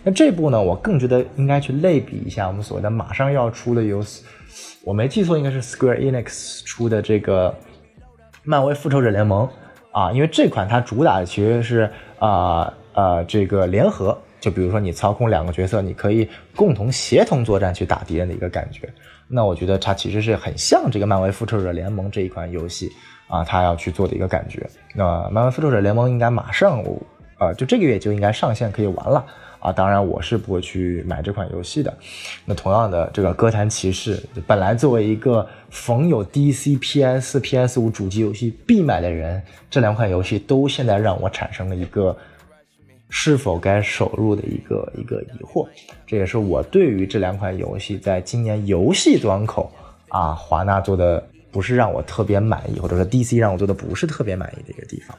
那这部呢，我更觉得应该去类比一下我们所谓的马上要出的由，我没记错应该是 Square Enix 出的这个漫威复仇者联盟啊，因为这款它主打的其实是啊呃这个联合，就比如说你操控两个角色，你可以共同协同作战去打敌人的一个感觉。那我觉得它其实是很像这个漫威复仇者联盟这一款游戏。啊，它要去做的一个感觉。那漫威复仇者联盟应该马上，呃，就这个月就应该上线可以玩了啊。当然，我是不会去买这款游戏的。那同样的，这个哥谭骑士本来作为一个逢有 DC、PS、PS 五主机游戏必买的人，这两款游戏都现在让我产生了一个是否该首入的一个一个疑惑。这也是我对于这两款游戏在今年游戏端口啊，华纳做的。不是让我特别满意，或者说 DC 让我做的不是特别满意的一个地方。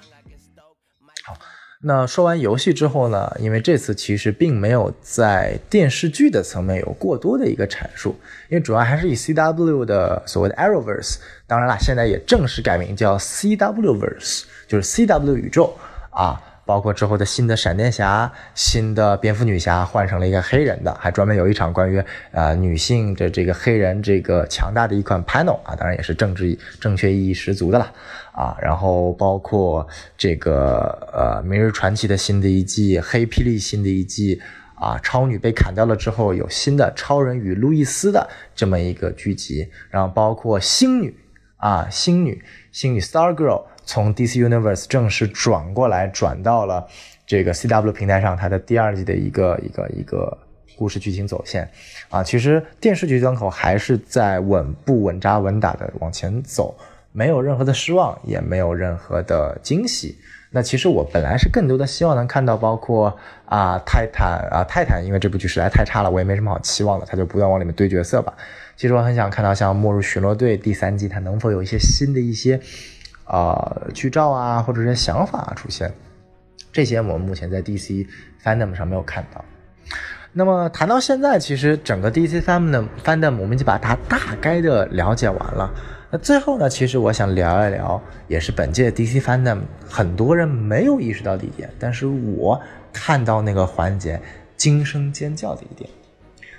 那说完游戏之后呢？因为这次其实并没有在电视剧的层面有过多的一个阐述，因为主要还是以 CW 的所谓的 Arrowverse，当然了，现在也正式改名叫 CWverse，就是 CW 宇宙啊。包括之后的新的闪电侠、新的蝙蝠女侠换成了一个黑人的，还专门有一场关于呃女性的这个黑人这个强大的一款 panel 啊，当然也是政治正确意义十足的了啊。然后包括这个呃明日传奇的新的一季、黑霹雳新的一季啊，超女被砍掉了之后有新的超人与路易斯的这么一个剧集，然后包括星女啊，星女星女 Star Girl。从 DC Universe 正式转过来，转到了这个 CW 平台上，它的第二季的一个一个一个故事剧情走线啊，其实电视剧端口还是在稳步稳扎稳打的往前走，没有任何的失望，也没有任何的惊喜。那其实我本来是更多的希望能看到，包括啊泰坦啊泰坦，因为这部剧实在太差了，我也没什么好期望的，他就不断往里面堆角色吧。其实我很想看到像末日巡逻队第三季，它能否有一些新的一些。啊，剧照啊，或者是想法出现，这些我们目前在 DC fandom 上没有看到。那么谈到现在，其实整个 DC fandom fandom 我们已经把它大概的了解完了。那最后呢，其实我想聊一聊，也是本届 DC fandom 很多人没有意识到的一点，但是我看到那个环节惊声尖叫的一点。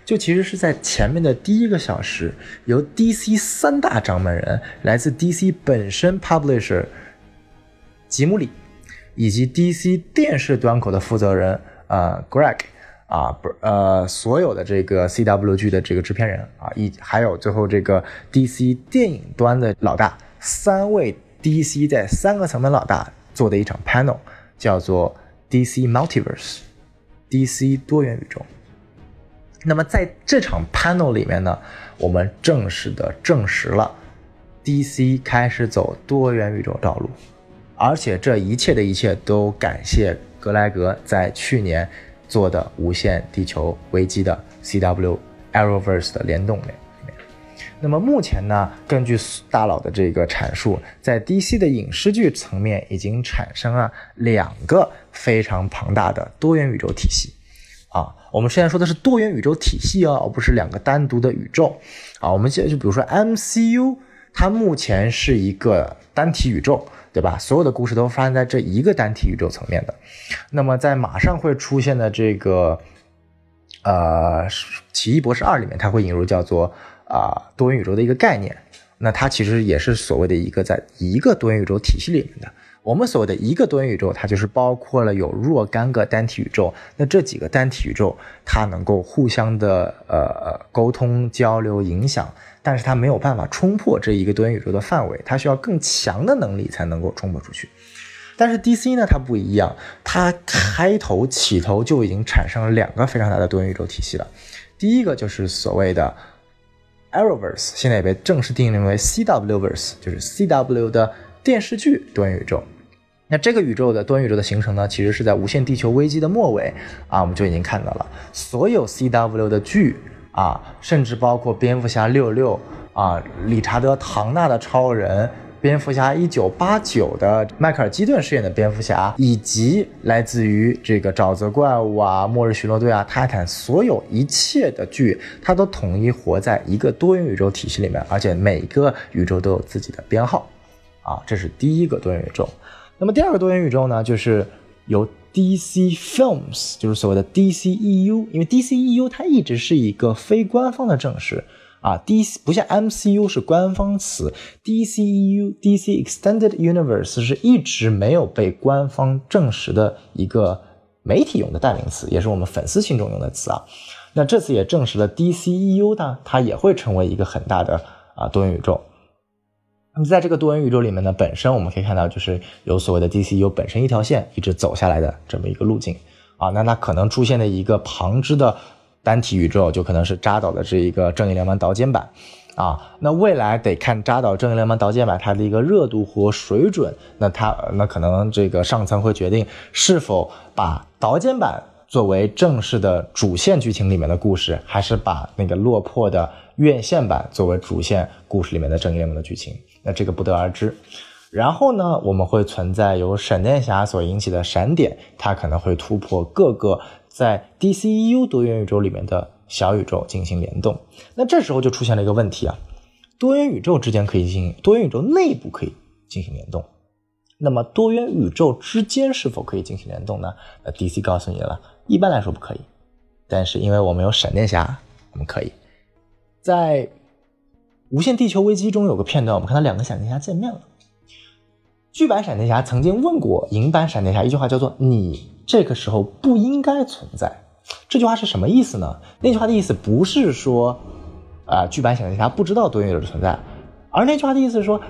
就其实是在前面的第一个小时，由 DC 三大掌门人，来自 DC 本身 Publisher 吉姆里，以及 DC 电视端口的负责人呃 Greg 啊不呃所有的这个 CW 剧的这个制片人啊，以还有最后这个 DC 电影端的老大，三位 DC 在三个层面老大做的一场 panel，叫做 DC Multiverse，DC 多元宇宙。那么在这场 panel 里面呢，我们正式的证实了 DC 开始走多元宇宙道路，而且这一切的一切都感谢格莱格在去年做的《无限地球危机》的 CW Arrowverse 的联动。那么目前呢，根据大佬的这个阐述，在 DC 的影视剧层面已经产生了两个非常庞大的多元宇宙体系。我们现在说的是多元宇宙体系哦，而不是两个单独的宇宙。啊，我们现在就比如说 MCU，它目前是一个单体宇宙，对吧？所有的故事都发生在这一个单体宇宙层面的。那么在马上会出现的这个呃《奇异博士二》里面，它会引入叫做啊多元宇宙的一个概念。那它其实也是所谓的一个在一个多元宇宙体系里面的。我们所谓的一个多元宇宙，它就是包括了有若干个单体宇宙。那这几个单体宇宙，它能够互相的呃沟通、交流、影响，但是它没有办法冲破这一个多元宇宙的范围，它需要更强的能力才能够冲破出去。但是 DC 呢，它不一样，它开头起头就已经产生了两个非常大的多元宇宙体系了。第一个就是所谓的 Arrowverse，现在也被正式定义为 CWverse，就是 CW 的电视剧多元宇宙。那这个宇宙的多元宇宙的形成呢，其实是在《无限地球危机》的末尾啊，我们就已经看到了。所有 CW 的剧啊，甚至包括蝙蝠侠六六啊，理查德·唐纳的超人，蝙蝠侠一九八九的迈克尔·基顿饰演的蝙蝠侠，以及来自于这个沼泽怪物啊、末日巡逻队啊、泰坦，所有一切的剧，它都统一活在一个多元宇宙体系里面，而且每个宇宙都有自己的编号。啊，这是第一个多元宇宙。那么第二个多元宇宙呢，就是由 DC Films，就是所谓的 DCEU，因为 DCEU 它一直是一个非官方的正式啊，DC 不像 MCU 是官方词，DCEU DC Extended Universe 是一直没有被官方证实的一个媒体用的代名词，也是我们粉丝心中用的词啊。那这次也证实了 DCEU 呢，它也会成为一个很大的啊多元宇宙。那么在这个多元宇宙里面呢，本身我们可以看到，就是有所谓的 DCU 本身一条线一直走下来的这么一个路径啊。那它可能出现的一个旁支的单体宇宙，就可能是扎导的这一个正义联盟导剪版啊。那未来得看扎导正义联盟导剪版它的一个热度和水准，那它那可能这个上层会决定是否把导剪版作为正式的主线剧情里面的故事，还是把那个落魄的院线版作为主线故事里面的正义联盟的剧情。那这个不得而知，然后呢，我们会存在由闪电侠所引起的闪点，它可能会突破各个在 DCU 多元宇宙里面的小宇宙进行联动。那这时候就出现了一个问题啊，多元宇宙之间可以进行，多元宇宙内部可以进行联动，那么多元宇宙之间是否可以进行联动呢？那 DC 告诉你了，一般来说不可以，但是因为我们有闪电侠，我们可以在。无限地球危机中有个片段，我们看到两个闪电侠见面了。剧版闪电侠曾经问过银版闪电侠一句话，叫做“你这个时候不应该存在”。这句话是什么意思呢？那句话的意思不是说，啊，剧版闪电侠不知道多元宇宙的存在，而那句话的意思是说，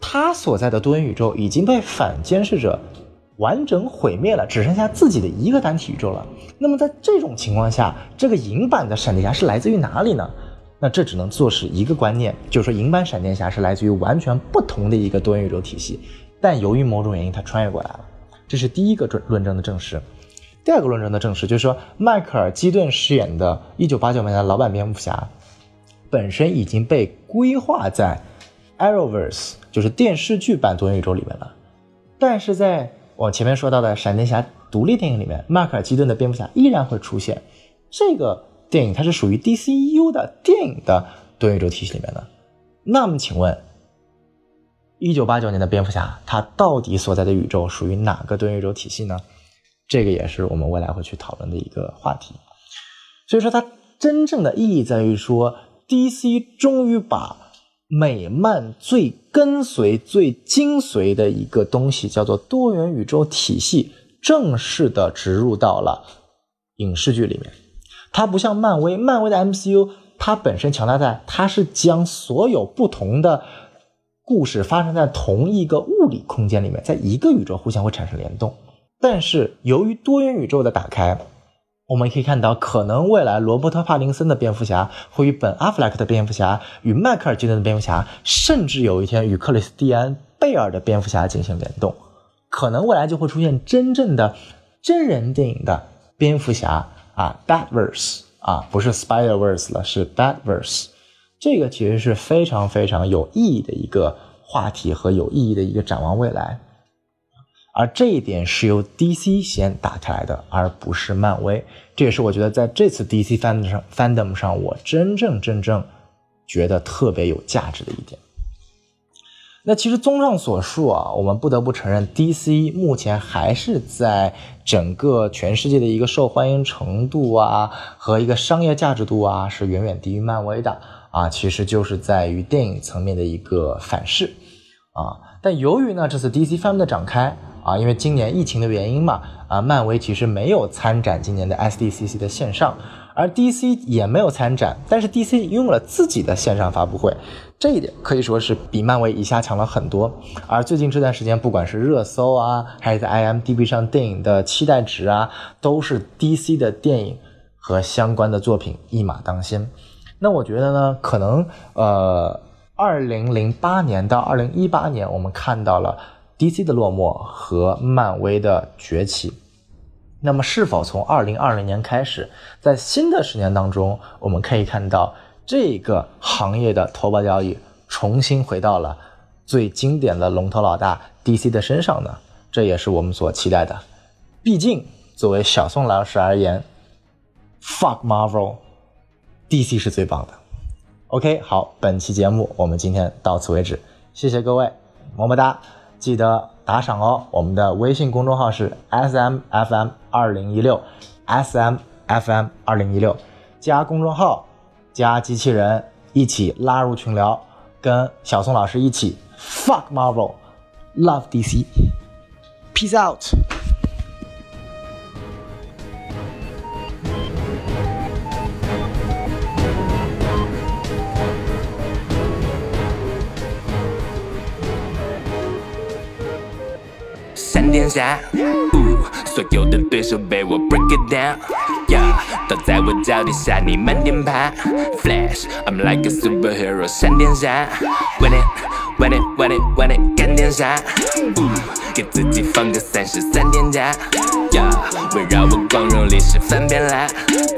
他所在的多元宇宙已经被反监视者完整毁灭了，只剩下自己的一个单体宇宙了。那么在这种情况下，这个银版的闪电侠是来自于哪里呢？那这只能做是一个观念，就是说银版闪电侠是来自于完全不同的一个多元宇宙体系，但由于某种原因他穿越过来了，这是第一个论论证的证实。第二个论证的证实就是说，迈克尔基顿饰演的1989年的老版蝙蝠侠，本身已经被规划在 Arrowverse，就是电视剧版多元宇宙里面了，但是在我前面说到的闪电侠独立电影里面，迈克尔基顿的蝙蝠侠依然会出现这个。电影它是属于 DCU 的电影的多元宇宙体系里面的，那么请问，一九八九年的蝙蝠侠它到底所在的宇宙属于哪个多元宇宙体系呢？这个也是我们未来会去讨论的一个话题。所以说，它真正的意义在于说，DC 终于把美漫最跟随、最精髓的一个东西，叫做多元宇宙体系，正式的植入到了影视剧里面。它不像漫威，漫威的 MCU，它本身强大在它是将所有不同的故事发生在同一个物理空间里面，在一个宇宙互相会产生联动。但是由于多元宇宙的打开，我们可以看到，可能未来罗伯特·帕丁森的蝙蝠侠会与本·阿弗莱克的蝙蝠侠、与迈克尔·基顿的蝙蝠侠，甚至有一天与克里斯蒂安·贝尔的蝙蝠侠进行联动。可能未来就会出现真正的真人电影的蝙蝠侠 啊，Batverse 啊，不是 Spider-Verse 了，是 Batverse。这个其实是非常非常有意义的一个话题和有意义的一个展望未来。而这一点是由 DC 先打开来的，而不是漫威。这也是我觉得在这次 DC fandom 上，fandom 上我真正真正觉得特别有价值的一点。那其实综上所述啊，我们不得不承认，DC 目前还是在整个全世界的一个受欢迎程度啊和一个商业价值度啊，是远远低于漫威的啊。其实就是在于电影层面的一个反噬啊。但由于呢，这次 DC fan 的展开。啊，因为今年疫情的原因嘛，啊，漫威其实没有参展今年的 SDCC 的线上，而 DC 也没有参展，但是 DC 拥有了自己的线上发布会，这一点可以说是比漫威一下强了很多。而最近这段时间，不管是热搜啊，还是在 IMDB 上电影的期待值啊，都是 DC 的电影和相关的作品一马当先。那我觉得呢，可能呃，二零零八年到二零一八年，我们看到了。DC 的落寞和漫威的崛起，那么是否从二零二零年开始，在新的十年当中，我们可以看到这个行业的头把交椅重新回到了最经典的龙头老大 DC 的身上呢？这也是我们所期待的。毕竟，作为小宋老师而言，Fuck Marvel，DC 是最棒的。OK，好，本期节目我们今天到此为止，谢谢各位，么么哒。记得打赏哦！我们的微信公众号是 S M F M 二零一六，S M F M 二零一六，加公众号，加机器人，一起拉入群聊，跟小宋老师一起 fuck Marvel，love DC，peace out。天下，所有的对手被我 break it down，yeah，都在我脚底下，你慢点爬。Flash，I'm like a superhero，闪电侠，Win it，Win it，Win it，Win it，干天下，给自己放个三十三天假，yeah，围绕我光荣历史翻篇啦。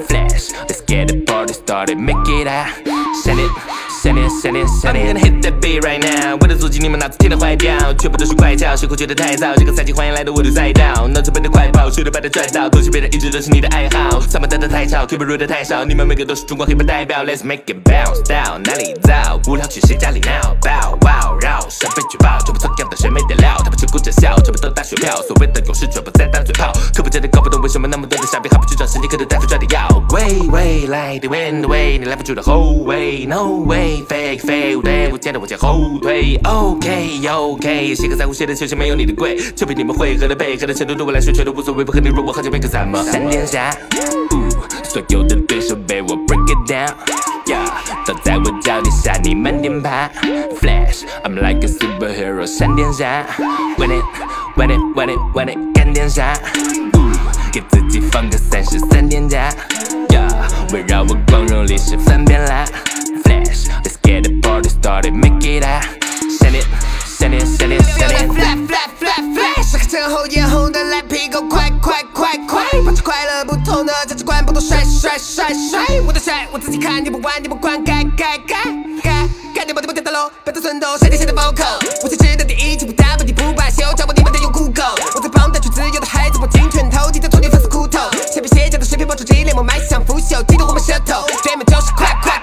Flash，Let's get the party started，make it hot，Send it。想念想念想念，Hit that beat right now！我的足迹你们脑子听得坏掉，全部都是怪叫，谁会觉得太早？这个赛季欢迎来到我的赛道，脑子背的快跑，谁都把它拽到，东西别人一直都是你的爱好，他们待的太吵，腿不如的太少，你们每个都是中国黑帮代表，Let's make it bounce down！哪里造？无聊去谁家里闹？Bow wow 绕，上被举报，全部错掉的谁没点料？他们只顾着笑，全部都打水漂，所谓的勇士全部在当嘴炮，可不真的搞不懂为什么那么多的傻逼还不去找神经科的大夫抓点药？喂喂，来的 wind way，你来不住的后卫，No way！fake fake，对我见的往前后退。OK OK，写个在乎谁的球鞋没有你的贵，就凭你们会和的配合的程度对我来说全都无所谓，不和你弱我好像没个怎么。闪电侠，所有的对手被我 break it down，yeah，都在我脚底下，你慢点爬。Flash，I'm like a superhero，闪电侠，Win it，Win it，Win it，Win it，干点啥？给自己放个三十三天假，yeah，围绕我光荣历史翻篇啦。Get the party started, make it out. Send it, send it, send it, send it. Flat, flat, flat, flat. 是个前后眼红的赖皮狗，快快快快！保持快乐，不同的价值观，不都帅帅帅帅！我的帅，我自己看，你不玩，你不管，该该该该！该点爆点爆点喽，别再寸头，闪电侠的暴扣。我才知道第一，气不打不敌不罢休，掌握你们的有酷狗。我在旁带去自由的孩子，我金拳头，记得昨天粉丝苦头。前面写着的水平爆出激烈，我迈向腐朽，记得我们舌头，对面就是快快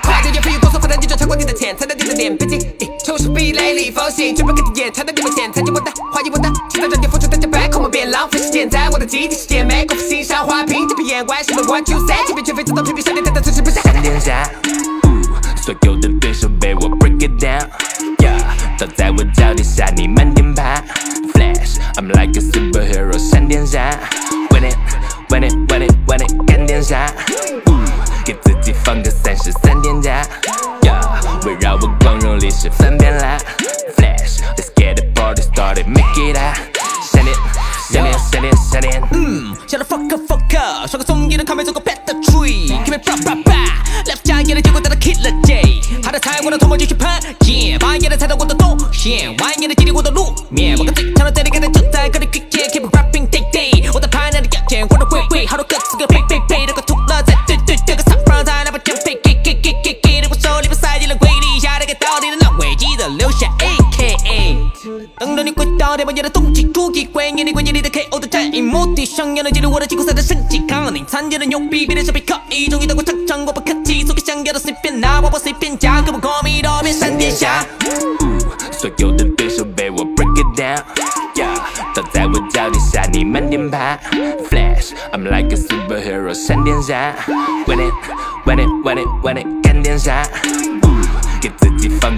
钱，才能定的点，毕竟出师壁垒里风行，绝不给你演，才能你们钱，参见我的，怀疑我的，期待让你付出代价，back home 别浪费时间，在我的基地世界，美国欣赏花瓶，这片眼外是 what you say，这边绝非自动屏蔽，少年太大，此时不下。下。所有的对手被我 break it down。倒在我脚底下，你慢点爬。Flash，I'm like a superhero，闪电侠。Win it，win it，win it，win it，干点啥？Party started，make it hot。闪电，闪电，闪电，闪电。嗯，shut the fuck up fuck up，耍个综艺的卡面做个 pet tree，keep it bra bra bra，left 家眼的结果带他 kill the day，他的菜我的头毛继续喷，yeah，半夜的踩到我的动线，蜿蜒的经历我的路面，我跟最强的对立，看绩，抗你参加的牛逼，别的小比可以，终于到过场场，我不客气，送给想要的随便拿，我我随便加，跟我 call me 都变闪电侠。所有的对手被我 break it down。倒在我脚底下，你慢点爬。Flash，I'm like a superhero，闪电侠。Win it，win it，win it，win it，干点啥？给自己放